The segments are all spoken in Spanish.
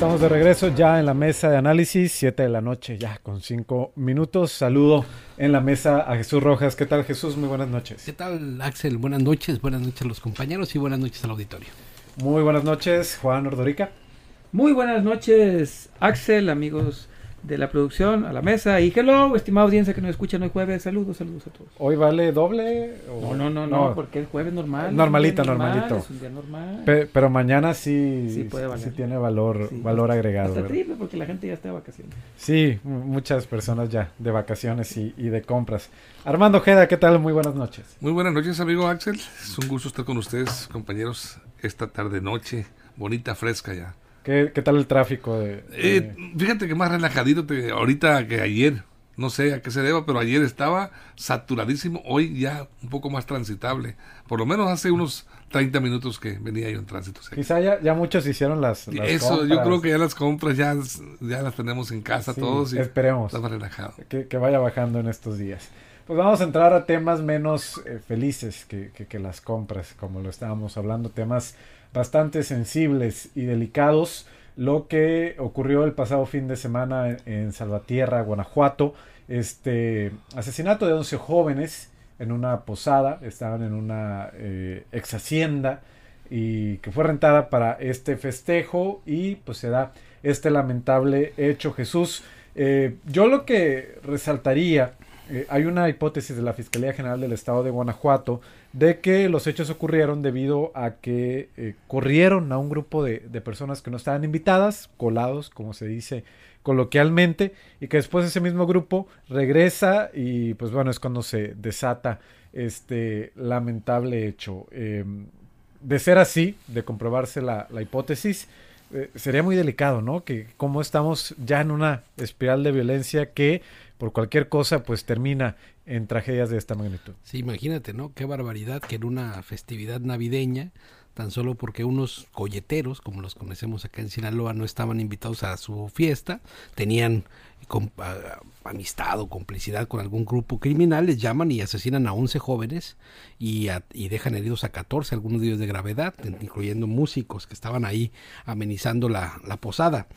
Estamos de regreso ya en la mesa de análisis, 7 de la noche, ya con 5 minutos. Saludo en la mesa a Jesús Rojas. ¿Qué tal Jesús? Muy buenas noches. ¿Qué tal Axel? Buenas noches, buenas noches a los compañeros y buenas noches al auditorio. Muy buenas noches, Juan Ordorica. Muy buenas noches, Axel, amigos de la producción a la mesa. Y hello, estimada audiencia que nos escucha hoy jueves. Saludos, saludos a todos. ¿Hoy vale doble? O... No, no, no, no, porque es jueves normal. Normalito, normal, normalito. Es un día normal. Pe pero mañana sí, sí, puede valer. sí tiene valor, sí, valor agregado. Está triple porque la gente ya está de vacaciones. Sí, muchas personas ya de vacaciones y, y de compras. Armando Ojeda, ¿qué tal? Muy buenas noches. Muy buenas noches, amigo Axel. Es un gusto estar con ustedes, compañeros, esta tarde-noche. Bonita, fresca ya. ¿Qué, ¿Qué, tal el tráfico? De, de... Eh, fíjate que más relajadito te, ahorita que ayer. No sé a qué se deba, pero ayer estaba saturadísimo. Hoy ya un poco más transitable. Por lo menos hace unos 30 minutos que venía yo en tránsito. Quizá ya, ya, muchos hicieron las, las Eso, compras. yo creo que ya las compras ya, ya las tenemos en casa sí, todos. Y esperemos. Está más relajado. Que, que, vaya bajando en estos días. Pues vamos a entrar a temas menos eh, felices que, que, que las compras, como lo estábamos hablando, temas bastante sensibles y delicados lo que ocurrió el pasado fin de semana en, Salvatierra, Guanajuato, este asesinato de 11 jóvenes en una posada, estaban en una eh, ex hacienda y que fue rentada para este festejo y pues se da este lamentable hecho Jesús. Eh, yo lo que resaltaría, eh, hay una hipótesis de la Fiscalía General del Estado de Guanajuato de que los hechos ocurrieron debido a que eh, corrieron a un grupo de, de, personas que no estaban invitadas, colados, como se dice coloquialmente, y que después ese mismo grupo regresa y pues bueno, es cuando se desata este lamentable hecho. Eh, de ser así, de comprobarse la, la hipótesis, eh, sería muy delicado, ¿no? Que como estamos ya en una espiral de violencia que por cualquier cosa pues termina en tragedias de esta magnitud. Sí, imagínate, ¿no? Qué barbaridad que en una festividad navideña, tan solo porque unos colleteros, como los conocemos acá en Sinaloa, no estaban invitados a su fiesta, tenían amistad o complicidad con algún grupo criminal, les llaman y asesinan a 11 jóvenes y, a, y dejan heridos a 14, algunos de ellos de gravedad, incluyendo músicos que estaban ahí amenizando la, la posada.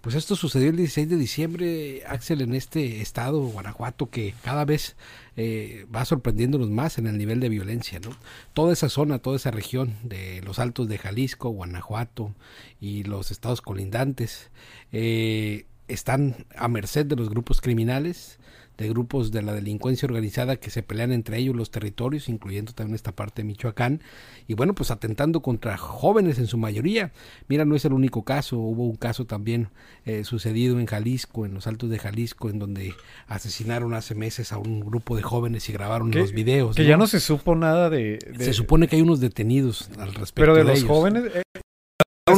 Pues esto sucedió el 16 de diciembre, Axel, en este estado, Guanajuato, que cada vez eh, va sorprendiéndonos más en el nivel de violencia, ¿no? Toda esa zona, toda esa región de los altos de Jalisco, Guanajuato y los estados colindantes eh, están a merced de los grupos criminales, de grupos de la delincuencia organizada que se pelean entre ellos los territorios, incluyendo también esta parte de Michoacán, y bueno, pues atentando contra jóvenes en su mayoría. Mira, no es el único caso, hubo un caso también eh, sucedido en Jalisco, en los altos de Jalisco, en donde asesinaron hace meses a un grupo de jóvenes y grabaron los videos. Que ¿no? ya no se supo nada de, de, Se supone que hay unos detenidos al respecto. Pero de, de los ellos. jóvenes... Eh,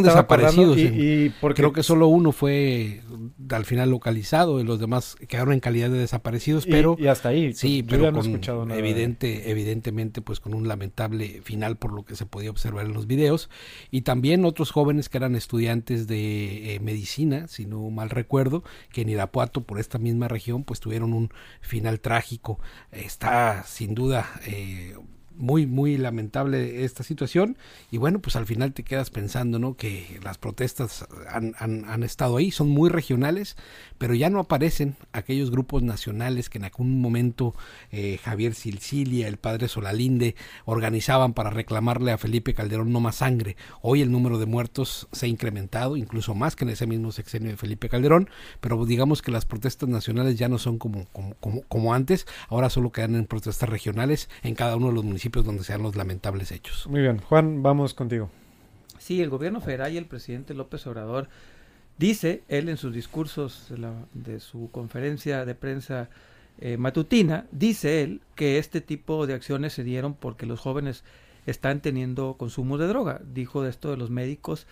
Desaparecidos. Y, porque Creo que solo uno fue al final localizado y los demás quedaron en calidad de desaparecidos, pero y hasta ahí. sí, Yo pero no con escuchado nada. evidente, evidentemente pues con un lamentable final por lo que se podía observar en los videos y también otros jóvenes que eran estudiantes de eh, medicina, si no mal recuerdo, que en Irapuato por esta misma región pues tuvieron un final trágico. Está sin duda eh, muy, muy lamentable esta situación. Y bueno, pues al final te quedas pensando, ¿no? Que las protestas han, han, estado ahí, son muy regionales, pero ya no aparecen aquellos grupos nacionales que en algún momento eh, Javier Silcilia, el padre Solalinde, organizaban para reclamarle a Felipe Calderón no más sangre. Hoy el número de muertos se ha incrementado, incluso más que en ese mismo sexenio de Felipe Calderón, pero digamos que las protestas nacionales ya no son como, como, como, como antes, ahora solo quedan en protestas regionales en cada uno de los municipios donde sean los lamentables hechos. Muy bien, Juan, vamos contigo. Sí, el gobierno federal y el presidente López Obrador dice, él en sus discursos de, la, de su conferencia de prensa eh, matutina, dice él que este tipo de acciones se dieron porque los jóvenes están teniendo consumo de droga. Dijo de esto de los médicos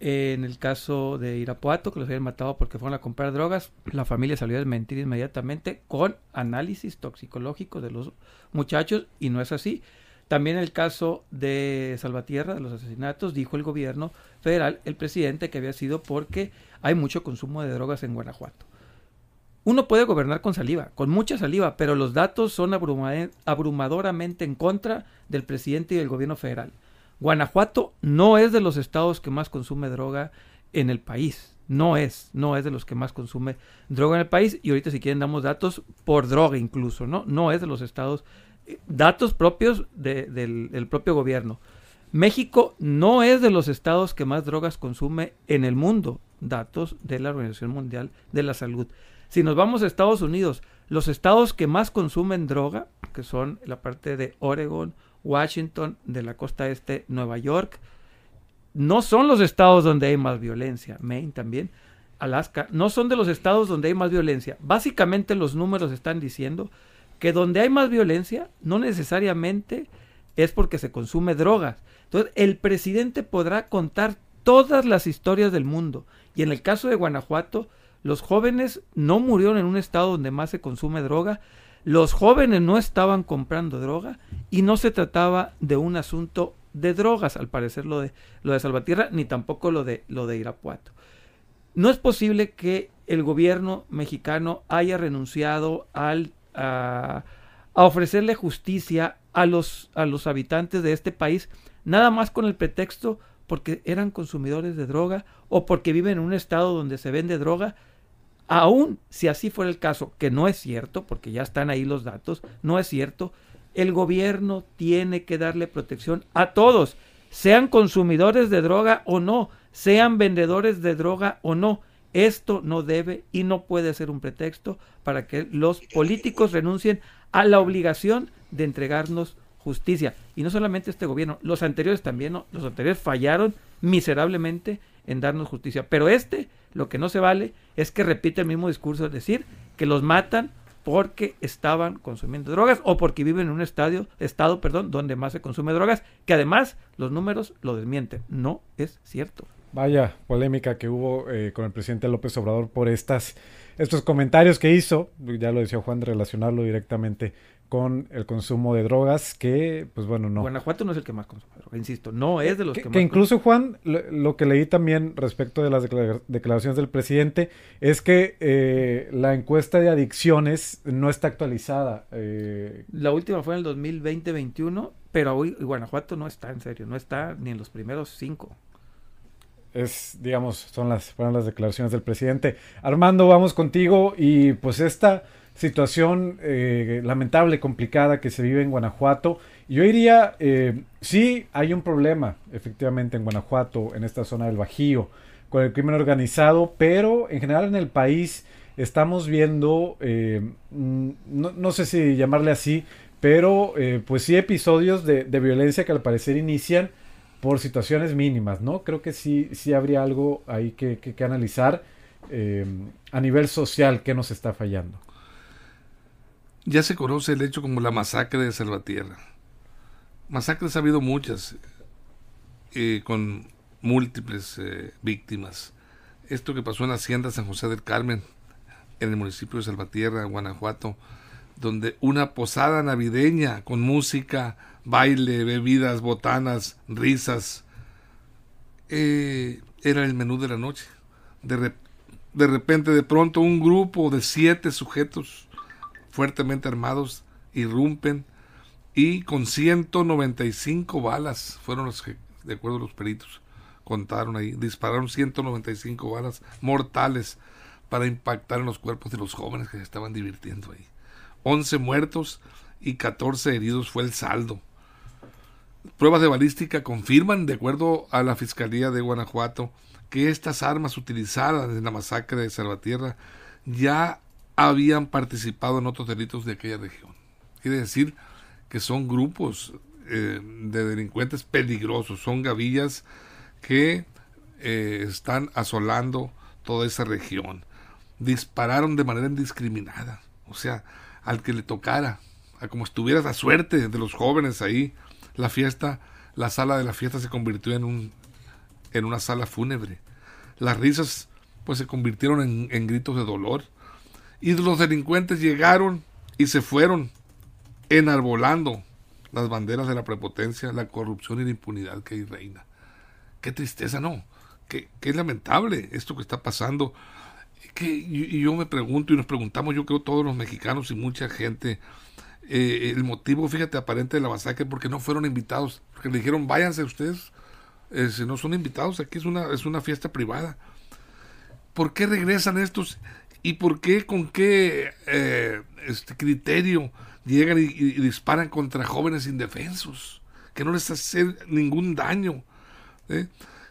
en el caso de Irapuato, que los habían matado porque fueron a comprar drogas, la familia salió a desmentir inmediatamente con análisis toxicológico de los muchachos y no es así. También en el caso de Salvatierra, de los asesinatos, dijo el gobierno federal, el presidente, que había sido porque hay mucho consumo de drogas en Guanajuato. Uno puede gobernar con saliva, con mucha saliva, pero los datos son abrumadoramente en contra del presidente y del gobierno federal. Guanajuato no es de los estados que más consume droga en el país. No es, no es de los que más consume droga en el país. Y ahorita si quieren damos datos por droga incluso, ¿no? No es de los estados, eh, datos propios del, del propio gobierno. México no es de los estados que más drogas consume en el mundo. Datos de la Organización Mundial de la Salud. Si nos vamos a Estados Unidos, los estados que más consumen droga, que son la parte de Oregon, Washington, de la costa este, Nueva York. No son los estados donde hay más violencia, Maine también, Alaska, no son de los estados donde hay más violencia. Básicamente los números están diciendo que donde hay más violencia no necesariamente es porque se consume drogas. Entonces, el presidente podrá contar todas las historias del mundo. Y en el caso de Guanajuato, los jóvenes no murieron en un estado donde más se consume droga, los jóvenes no estaban comprando droga y no se trataba de un asunto de drogas, al parecer lo de, lo de Salvatierra, ni tampoco lo de, lo de Irapuato. No es posible que el gobierno mexicano haya renunciado al, a, a ofrecerle justicia a los, a los habitantes de este país, nada más con el pretexto porque eran consumidores de droga o porque viven en un estado donde se vende droga, Aún si así fuera el caso, que no es cierto, porque ya están ahí los datos, no es cierto, el gobierno tiene que darle protección a todos, sean consumidores de droga o no, sean vendedores de droga o no. Esto no debe y no puede ser un pretexto para que los políticos renuncien a la obligación de entregarnos justicia. Y no solamente este gobierno, los anteriores también, los anteriores fallaron miserablemente en darnos justicia. Pero este, lo que no se vale es que repite el mismo discurso, es decir, que los matan porque estaban consumiendo drogas o porque viven en un estadio, estado perdón, donde más se consume drogas, que además los números lo desmienten. No es cierto. Vaya polémica que hubo eh, con el presidente López Obrador por estas, estos comentarios que hizo, ya lo decía Juan, de relacionarlo directamente con el consumo de drogas, que, pues bueno, no. Guanajuato no es el que más consume droga, insisto, no es de los que, que más. Que incluso, Juan, lo, que leí también respecto de las declaraciones del presidente es que eh, la encuesta de adicciones no está actualizada. Eh. La última fue en el 2020-21, pero hoy Guanajuato no está, en serio, no está ni en los primeros cinco es, digamos, son las, fueron las declaraciones del presidente. Armando, vamos contigo y pues esta situación eh, lamentable, complicada que se vive en Guanajuato. Yo diría, eh, sí hay un problema efectivamente en Guanajuato, en esta zona del Bajío, con el crimen organizado, pero en general en el país estamos viendo, eh, mm, no, no, sé si llamarle así, pero eh, pues sí episodios de, de, violencia que al parecer inician por situaciones mínimas, ¿no? Creo que sí, sí habría algo ahí que, que, analizar eh, a nivel social que nos está fallando ya se conoce el hecho como la masacre de Salvatierra. Masacres ha habido muchas, eh, con múltiples eh, víctimas. Esto que pasó en la Hacienda San José del Carmen, en el municipio de Salvatierra, Guanajuato, donde una posada navideña con música, baile, bebidas, botanas, risas, eh, era el menú de la noche. De, de repente, de pronto, un grupo de siete sujetos fuertemente armados irrumpen y con 195 balas fueron los que, de acuerdo a los peritos, contaron ahí, dispararon 195 balas mortales para impactar en los cuerpos de los jóvenes que se estaban divirtiendo ahí. 11 muertos y 14 heridos fue el saldo. Pruebas de balística confirman, de acuerdo a la Fiscalía de Guanajuato, que estas armas utilizadas en la masacre de Salvatierra ya habían participado en otros delitos de aquella región. Quiere decir que son grupos eh, de delincuentes peligrosos, son gavillas que eh, están asolando toda esa región. Dispararon de manera indiscriminada. O sea, al que le tocara, a como estuviera la suerte de los jóvenes ahí. La fiesta, la sala de la fiesta se convirtió en, un, en una sala fúnebre. Las risas pues se convirtieron en, gritos de dolor. Y los delincuentes llegaron y se fueron enarbolando las banderas de la prepotencia, la corrupción y la impunidad que hay reina. Qué tristeza, ¿no? Qué, qué lamentable esto que está pasando. Que, y, yo me pregunto y nos preguntamos, yo creo todos los mexicanos y mucha gente, eh, el motivo, fíjate, aparente de la masacre, porque no fueron invitados, porque le dijeron, váyanse ustedes, eh, si no son invitados, aquí es una, es una fiesta privada. ¿Por qué regresan estos? ¿Y por qué, con qué eh, este criterio llegan y, disparan contra jóvenes indefensos, que no les hace ningún daño.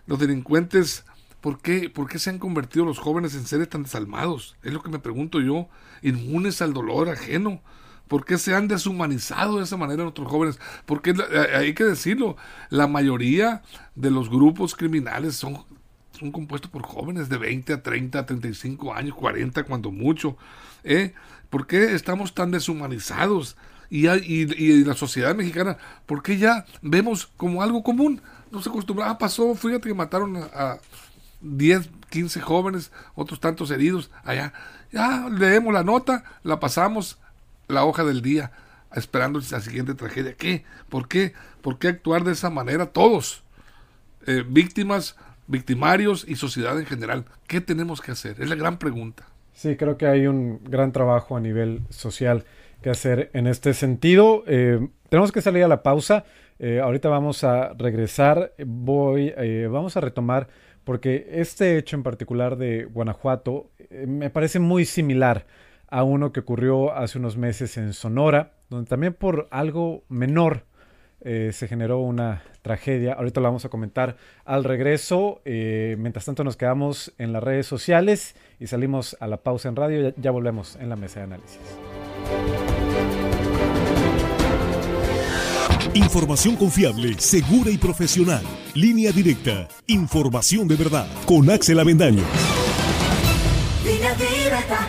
Los delincuentes, ¿por qué, ¿por qué se han convertido los jóvenes en seres tan desalmados? Es lo que me pregunto yo, inmunes al dolor ajeno. ¿Por qué se han deshumanizado de esa manera nuestros jóvenes? Porque hay que decirlo, la mayoría de los grupos criminales son, son compuestos por jóvenes de 20 a 30, a 35 años, 40 cuando mucho. ¿eh? ¿Por qué estamos tan deshumanizados? Y, y, la sociedad mexicana, ¿por qué ya vemos como algo común? No se acostumbra. Ah, pasó, fíjate que mataron a, 10, 15 jóvenes, otros tantos heridos allá. Ya leemos la nota, la pasamos, la hoja del día, esperando la siguiente tragedia. ¿Qué? ¿Por qué? ¿Por qué actuar de esa manera todos? Eh, víctimas, victimarios y sociedad en general. ¿Qué tenemos que hacer? Es la gran pregunta. Sí, creo que hay un gran trabajo a nivel social que hacer en este sentido. Eh, tenemos que salir a la pausa. Eh, ahorita vamos a regresar. Voy, vamos a retomar porque este hecho en particular de Guanajuato me parece muy similar a uno que ocurrió hace unos meses en Sonora, donde también por algo menor eh, se generó una tragedia. Ahorita lo vamos a comentar al regreso. Eh, mientras tanto nos quedamos en las redes sociales y salimos a la pausa en radio. Ya, volvemos en la mesa de análisis. Información confiable, segura y profesional. Línea directa. Información de verdad. Con Axel Avendaño. Línea directa.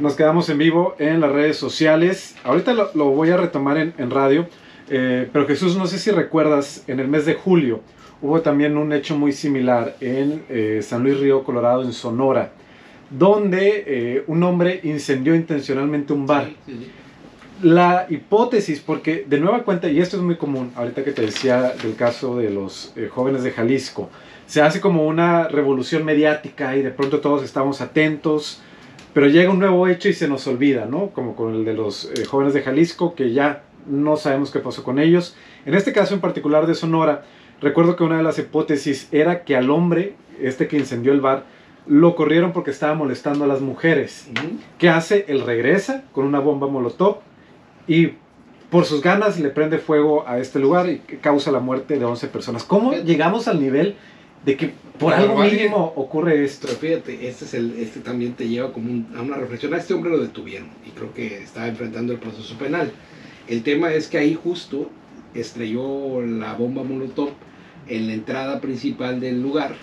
Nos quedamos en vivo en las redes sociales. Ahorita lo, voy a retomar en, radio. Eh, pero Jesús, no sé si recuerdas, en el mes de julio hubo también un hecho muy similar en eh, San Luis Río Colorado, en Sonora, donde eh, un hombre incendió intencionalmente un bar. La hipótesis, porque de nueva cuenta, y esto es muy común, ahorita que te decía del caso de los jóvenes de Jalisco, se hace como una revolución mediática y de pronto todos estamos atentos pero llega un nuevo hecho y se nos olvida, ¿no? Como con el de los eh, jóvenes de Jalisco, que ya no sabemos qué pasó con ellos. En este caso en particular de Sonora, recuerdo que una de las hipótesis era que al hombre, este que incendió el bar, lo corrieron porque estaba molestando a las mujeres. ¿Qué hace? Él regresa con una bomba molotov y por sus ganas le prende fuego a este lugar y causa la muerte de 11 personas. ¿Cómo llegamos al nivel de que por algo mínimo ocurre esto. Pero fíjate, este, es el, este también te lleva como a una reflexión. A este hombre lo detuvieron y creo que está enfrentando el proceso penal. El tema es que ahí justo estrelló la bomba Molotov en la entrada principal del lugar,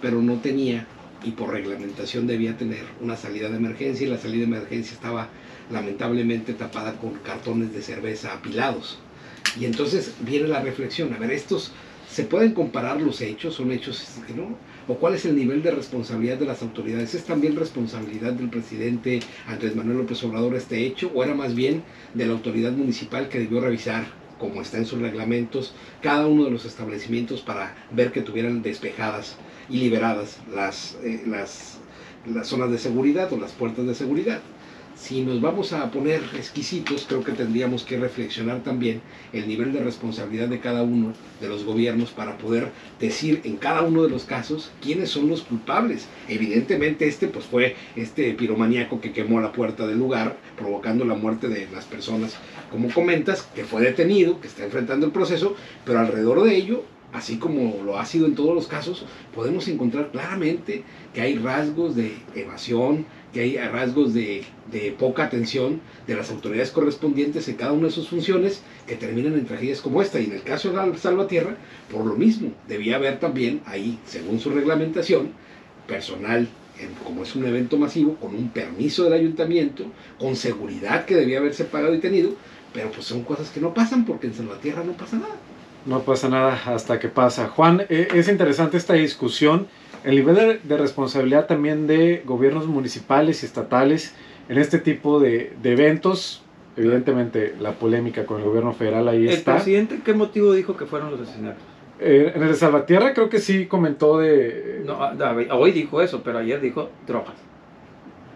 pero no tenía y por reglamentación debía tener una salida de emergencia y la salida de emergencia estaba lamentablemente tapada con cartones de cerveza apilados. Y entonces viene la reflexión, a ver, estos ¿Se pueden comparar los hechos? ¿Son hechos no? ¿O cuál es el nivel de responsabilidad de las autoridades? ¿Es también responsabilidad del presidente Andrés Manuel López Obrador este hecho? ¿O era más bien de la autoridad municipal que debió revisar, como está en sus reglamentos, cada uno de los establecimientos para ver que tuvieran despejadas y liberadas las, eh, las, las zonas de seguridad o las puertas de seguridad? Si nos vamos a poner exquisitos, creo que tendríamos que reflexionar también el nivel de responsabilidad de cada uno de los gobiernos para poder decir en cada uno de los casos quiénes son los culpables. Evidentemente este pues fue este piromaníaco que quemó la puerta del lugar, provocando la muerte de las personas, como comentas, que fue detenido, que está enfrentando el proceso, pero alrededor de ello así como lo ha sido en todos los casos, podemos encontrar claramente que hay rasgos de evasión, que hay rasgos de, poca atención de las autoridades correspondientes en cada una de sus funciones que terminan en tragedias como esta. Y en el caso de la Salvatierra, por lo mismo, debía haber también ahí, según su reglamentación, personal como es un evento masivo, con un permiso del ayuntamiento, con seguridad que debía haberse pagado y tenido, pero pues son cosas que no pasan porque en Salvatierra no pasa nada. No pasa nada hasta que pasa. Juan, eh, es interesante esta discusión, el nivel de, responsabilidad también de gobiernos municipales y estatales en este tipo de, eventos. Evidentemente la polémica con el gobierno federal ahí está. ¿El presidente qué motivo dijo que fueron los asesinatos? Eh, en el de Salvatierra creo que sí comentó de... No, hoy dijo eso, pero ayer dijo drogas.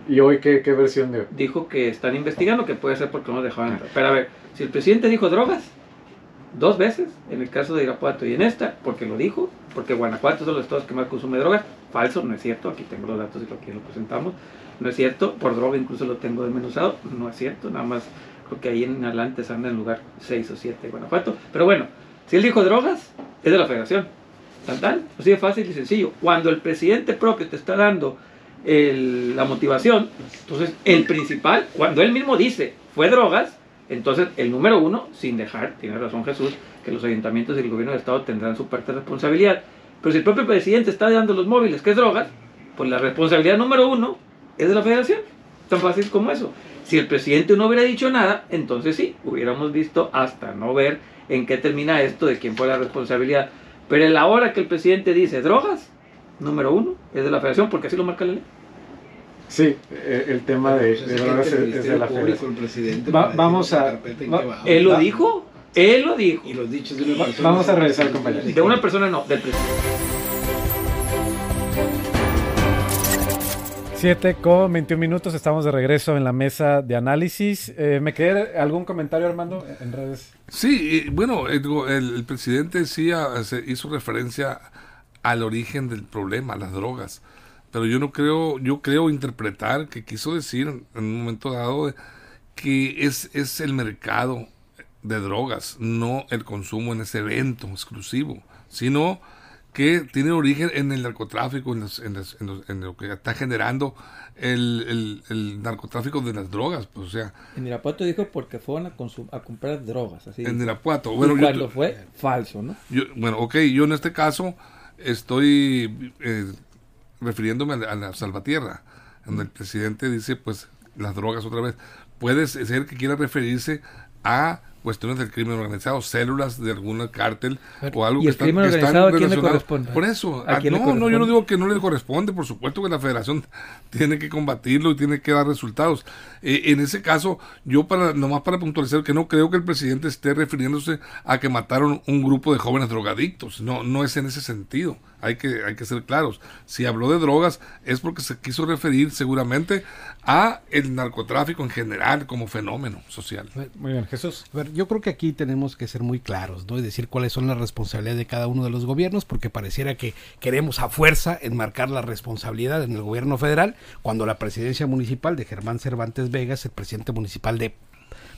¿Y hoy qué, qué versión de...? Dijo que están investigando, que puede ser porque no dejaban entrar. Pero a ver, si el presidente dijo drogas, dos veces, en el caso de Irapuato y en esta, porque lo dijo, porque Guanajuato es uno de los estados que más consume drogas, falso, no es cierto, aquí tengo los datos y aquí lo presentamos, no es cierto, por droga incluso lo tengo desmenuzado, no es cierto, nada más creo que ahí en adelante se anda en lugar 6 o 7 Guanajuato, pero bueno, si él dijo drogas, es de la federación. Tan tal, así de fácil y sencillo. Cuando el presidente propio te está dando la motivación, entonces el principal, cuando él mismo dice fue drogas, entonces el número uno, sin dejar, tiene razón Jesús, que los ayuntamientos y el gobierno del Estado tendrán su parte de responsabilidad. Pero si el propio presidente está dando los móviles, que es drogas, pues la responsabilidad número uno es de la federación. Tan fácil como eso. Si el presidente no hubiera dicho nada, entonces sí, hubiéramos visto hasta no ver en qué termina esto, de quién fue la responsabilidad. Pero en la hora que el presidente dice drogas, número uno, es de la federación, porque así lo marca la ley. Sí, eh, el tema de, pues drogas es, de la federación. vamos a... él lo dijo, él lo dijo. Y los dichos de una persona. Vamos a regresar, compañeros. De una persona no, del presidente. 7 con 21 minutos, estamos de regreso en la mesa de análisis. Eh, ¿Me queda algún comentario, Armando, en redes? Sí, bueno, el, presidente sí hizo referencia al origen del problema, las drogas. Pero yo no creo, yo creo interpretar que quiso decir en un momento dado que es, es el mercado de drogas, no el consumo en ese evento exclusivo, sino que tiene origen en el narcotráfico, en, lo que está generando el, narcotráfico de las drogas. Pues, o sea, en Irapuato dijo porque fueron a, comprar drogas. Así en Irapuato. Bueno, cuando fue falso, ¿no? bueno, ok, yo en este caso estoy eh, refiriéndome a la, Salvatierra, donde el presidente dice, pues, las drogas otra vez. Puede ser que quiera referirse a cuestiones del crimen organizado, células de algún cártel o algo ¿Y que, el crimen organizado, ¿a quién le corresponde? Por eso, ah, no, no, yo no digo que no le corresponde, por supuesto que la federación tiene que combatirlo y tiene que dar resultados. Eh, en ese caso, yo para nomás para puntualizar que no creo que el presidente esté refiriéndose a que mataron un grupo de jóvenes drogadictos, no, no es en ese sentido hay que, hay que ser claros. Si habló de drogas es porque se quiso referir seguramente a el narcotráfico en general como fenómeno social. Muy bien, Jesús. A ver, yo creo que aquí tenemos que ser muy claros, ¿no? Y decir cuáles son las responsabilidades de cada uno de los gobiernos, porque pareciera que queremos a fuerza enmarcar la responsabilidad en el gobierno federal, cuando la presidencia municipal de Germán Cervantes Vegas, el presidente municipal de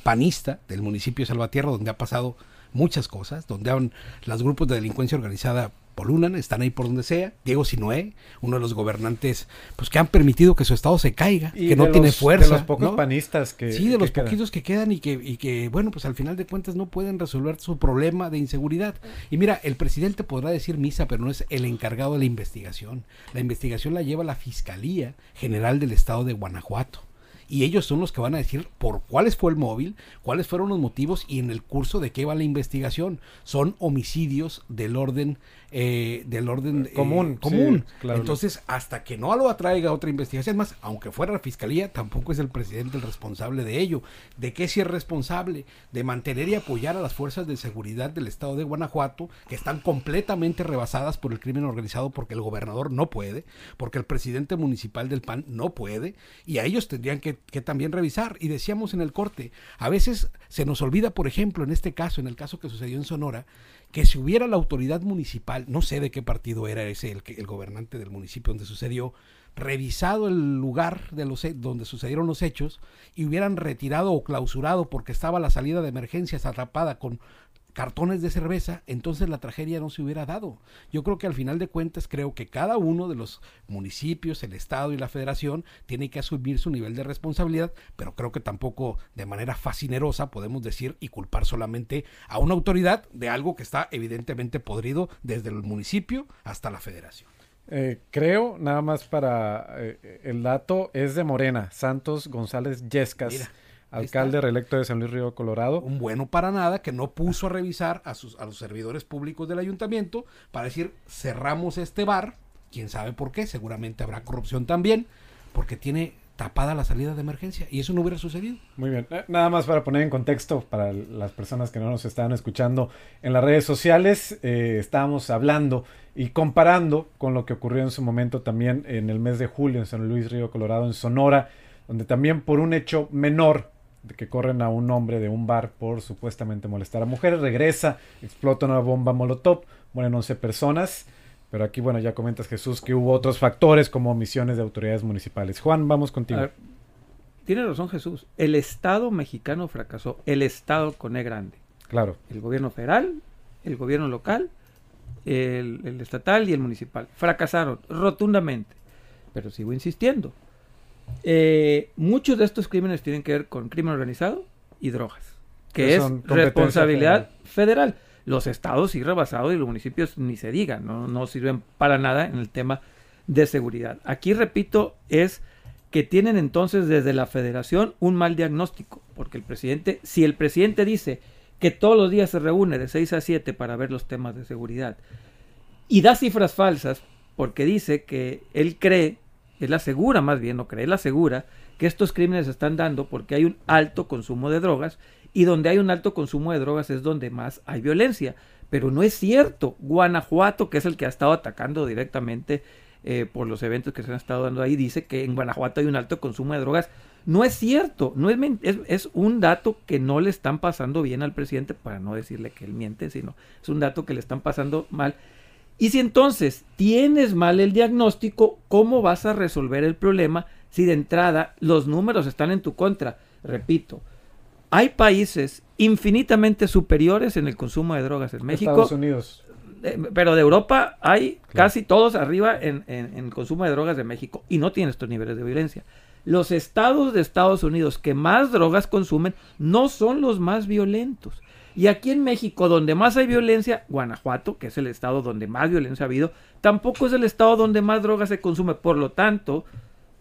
panista del municipio de Salvatierra, donde ha pasado muchas cosas, donde han los grupos de delincuencia organizada polulan, están ahí por donde sea. Diego Sinué, uno de los gobernantes, pues que han permitido que su estado se caiga, que no tiene fuerza. De los pocos panistas que. Sí, de los poquitos que quedan y que, y que, bueno, pues al final de cuentas no pueden resolver su problema de inseguridad. Y mira, el presidente podrá decir misa, pero no es el encargado de la investigación. La investigación la lleva la Fiscalía General del Estado de Guanajuato y ellos son los que van a decir por cuáles fue el móvil, cuáles fueron los motivos y en el curso de qué va la investigación. Son homicidios del orden eh, del orden eh, común. común. Entonces, hasta que no lo atraiga otra investigación, más, aunque fuera la fiscalía, tampoco es el presidente el responsable de ello. ¿De qué si es responsable? De mantener y apoyar a las fuerzas de seguridad del estado de Guanajuato, que están completamente rebasadas por el crimen organizado porque el gobernador no puede, porque el presidente municipal del PAN no puede, y a ellos tendrían que, que también revisar. Y decíamos en el corte, a veces se nos olvida, por ejemplo, en este caso, en el caso que sucedió en Sonora, que si hubiera la autoridad municipal, no sé de qué partido era ese, el, el gobernante del municipio donde sucedió, revisado el lugar de los, donde sucedieron los hechos y hubieran retirado o clausurado porque estaba la salida de emergencias atrapada con cartones de cerveza, entonces la tragedia no se hubiera dado. Yo creo que al final de cuentas creo que cada uno de los municipios, el Estado y la Federación tiene que asumir su nivel de responsabilidad, pero creo que tampoco de manera fascinerosa podemos decir y culpar solamente a una autoridad de algo que está evidentemente podrido desde el municipio hasta la Federación. Eh, creo, nada más para eh, el dato, es de Morena, Santos González Yescas, Mira, alcalde reelecto de San Luis Río Colorado. Un bueno para nada que no puso a revisar a, sus, a los servidores públicos del ayuntamiento para decir cerramos este bar. Quién sabe por qué, seguramente habrá corrupción también, porque tiene tapada la salida de emergencia y eso no hubiera sucedido. Muy bien, Eh, nada más para poner en contexto para las personas que no nos estaban escuchando en las redes sociales, eh, estábamos hablando y comparando con lo que ocurrió en su momento también en el mes de julio en San Luis Río Colorado, en Sonora, donde también por un hecho menor que corren a un hombre de un bar por supuestamente molestar a mujeres, regresa, explota una bomba molotov, mueren 11 personas. Pero aquí, bueno, ya comentas Jesús que hubo otros factores como omisiones de autoridades municipales. Juan, vamos contigo. A ver, tiene razón Jesús. El Estado mexicano fracasó. El Estado con E grande. Claro. El gobierno federal, el gobierno local, el, el estatal y el municipal. Fracasaron rotundamente. Pero sigo insistiendo. Eh, muchos de estos crímenes tienen que ver con crimen organizado y drogas. Que Que es responsabilidad federal. Los estados sí rebasados y los municipios ni se digan. No, no sirven para nada en el tema de seguridad. Aquí, repito, es que tienen entonces desde la federación un mal diagnóstico, porque el presidente, si el presidente dice que todos los días se reúne de 6 a 7 para ver los temas de seguridad y da cifras falsas porque dice que él cree, él asegura más bien, no cree, él asegura que estos crímenes se están dando porque hay un alto consumo de drogas y donde hay un alto consumo de drogas es donde más hay violencia. Pero no es cierto. Guanajuato, que es el que ha estado atacando directamente eh, por los eventos que se han estado dando ahí, dice que en Guanajuato hay un alto consumo de drogas. No es cierto, no es, es un dato que no le están pasando bien al presidente, para no decirle que él miente, sino es un dato que le están pasando mal. Y si entonces tienes mal el diagnóstico, ¿cómo vas a resolver el problema si de entrada los números están en tu contra? Repito, hay países infinitamente superiores en el consumo de drogas en México, Estados Unidos. eh, pero de Europa hay Claro. casi todos arriba en, en- en consumo de drogas de México y no tienen estos niveles de violencia. Los estados de Estados Unidos que más drogas consumen no son los más violentos. Y aquí en México, donde más hay violencia, Guanajuato, que es el estado donde más violencia ha habido, tampoco es el estado donde más drogas se consume. Por lo tanto,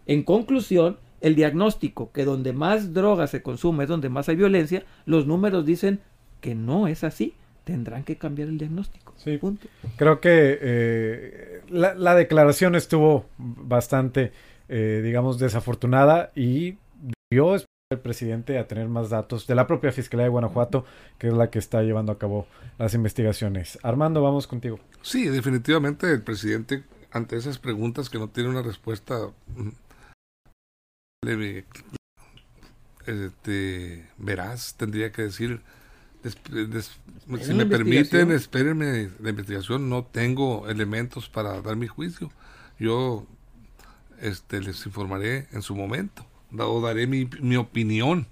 en conclusión, el diagnóstico que donde más drogas se consume es donde más hay violencia, los números dicen que no es así. Tendrán que cambiar el diagnóstico. Sí. Punto. Creo que eh, la, la declaración estuvo bastante, eh, digamos, desafortunada y dio al presidente a tener más datos de la propia Fiscalía de Guanajuato, que es la que está llevando a cabo las investigaciones. Armando, vamos contigo. Sí, definitivamente el presidente, ante esas preguntas que no tiene una respuesta mm, este, veraz, tendría que decir, des- des- si me permiten, espérenme la investigación, no tengo elementos para dar mi juicio. Yo este, les informaré en su momento, o daré mi, mi opinión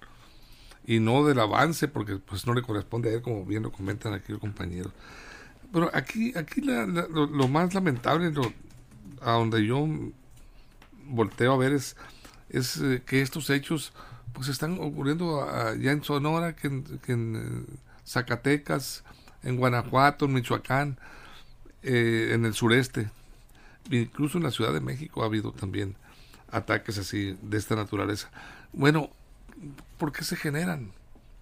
y no del avance, porque pues no le corresponde a él, como bien lo comentan aquí los compañeros. Pero aquí, aquí la- lo, más lamentable, lo, a donde yo volteo a ver es, es eh, que estos hechos pues están ocurriendo ya en Sonora, que en, que en, eh, Zacatecas, en Guanajuato, en Michoacán, eh, en el sureste, incluso en la Ciudad de México ha habido también ataques así de esta naturaleza. Bueno, ¿por qué se generan?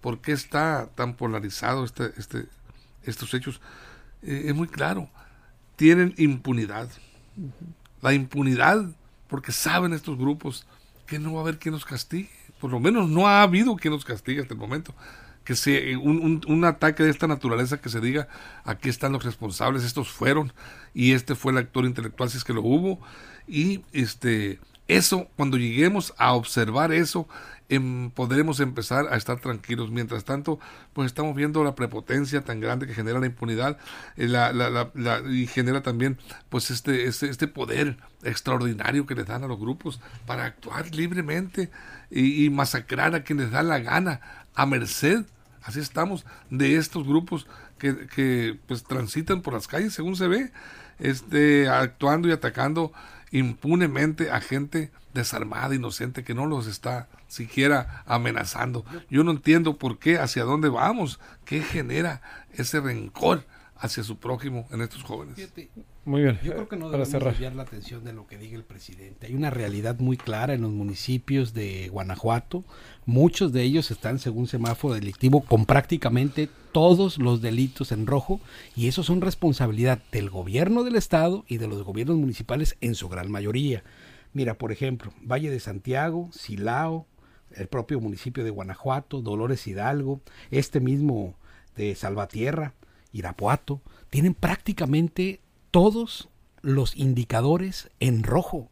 ¿Por qué está tan polarizado este, este, estos hechos? Eh, es muy claro, tienen impunidad. La impunidad, porque saben estos grupos que no va a haber quien los castigue. Por lo menos no ha habido quien los castigue hasta el momento. Que se, un, un- un ataque de esta naturaleza que se diga, aquí están los responsables, estos fueron, y este fue el actor intelectual, si es que lo hubo. Y este eso, cuando lleguemos a observar eso, em, podremos empezar a estar tranquilos. Mientras tanto, pues estamos viendo la prepotencia tan grande que genera la impunidad eh, la- y genera también pues este, este, este poder extraordinario que le dan a los grupos para actuar libremente y, y masacrar a quienes da la gana, a merced, así estamos, de estos grupos que, que pues transitan por las calles según se ve, este, actuando y atacando impunemente a gente desarmada, inocente, que no los está siquiera amenazando. Yo no entiendo por qué, hacia dónde vamos, qué genera ese rencor hacia su prójimo en estos jóvenes. Muy bien. Yo creo que no debemos desviar la atención de lo que diga el presidente. Hay una realidad muy clara en los municipios de Guanajuato. Muchos de ellos están, según semáforo delictivo, con prácticamente todos los delitos en rojo y eso son responsabilidad del gobierno del estado y de los gobiernos municipales en su gran mayoría. Mira, por ejemplo, Valle de Santiago, Silao, el propio municipio de Guanajuato, Dolores Hidalgo, este mismo de Salvatierra, Irapuato, tienen prácticamente todos los indicadores en rojo.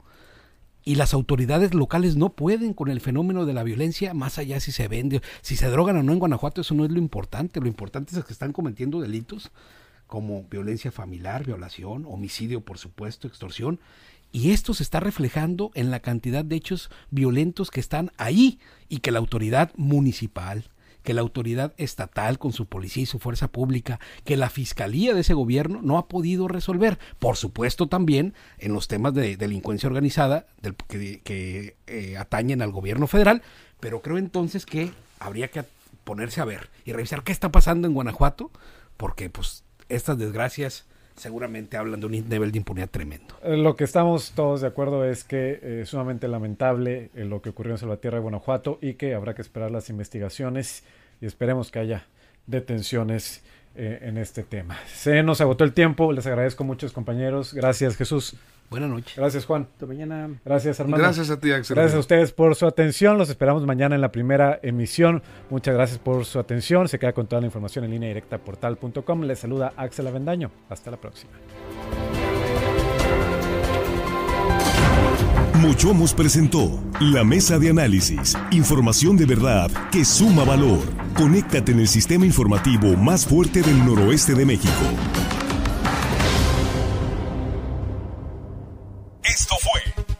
Y las autoridades locales no pueden con el fenómeno de la violencia, más allá si se vende, si se drogan o no en Guanajuato, eso no es lo importante. Lo importante es que están cometiendo delitos como violencia familiar, violación, homicidio, por supuesto, extorsión. Y esto se está reflejando en la cantidad de hechos violentos que están ahí y que la autoridad municipal, que la autoridad estatal con su policía y su fuerza pública, que la fiscalía de ese gobierno no ha podido resolver. Por supuesto también en los temas de delincuencia organizada que eh, atañen al gobierno federal, pero creo entonces que habría que ponerse a ver y revisar qué está pasando en Guanajuato, porque pues estas desgracias seguramente hablan de un nivel de impunidad tremendo. Eh, Lo que estamos todos de acuerdo es que eh, es sumamente lamentable eh, lo que ocurrió en Salvatierra de Guanajuato y que habrá que esperar las investigaciones y esperemos que haya detenciones en este tema. Se nos agotó el tiempo, les agradezco muchos compañeros. Gracias Jesús. Buenas noches. Gracias Juan. Hasta mañana. Gracias Armando. Gracias a ti, Axel. Gracias a ustedes por su atención. Los esperamos mañana en la primera emisión. Muchas gracias por su atención. Se queda con toda la información en línea directa portal.com. Les saluda Axel Avendaño. Hasta la próxima. Mochomos presentó la mesa de análisis. Información de verdad que suma valor. Conéctate en el sistema informativo más fuerte del noroeste de México.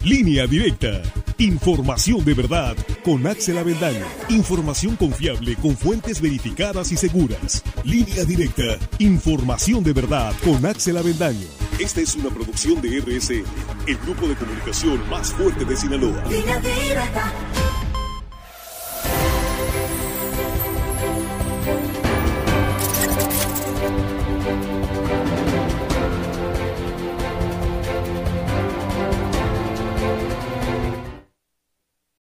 Línea Directa. Información de verdad con Axel Avendaño. Información confiable con fuentes verificadas y seguras. Línea Directa. Información de verdad con Axel Avendaño. Esta es una producción de RSN, el grupo de comunicación más fuerte de Sinaloa. Línea directa.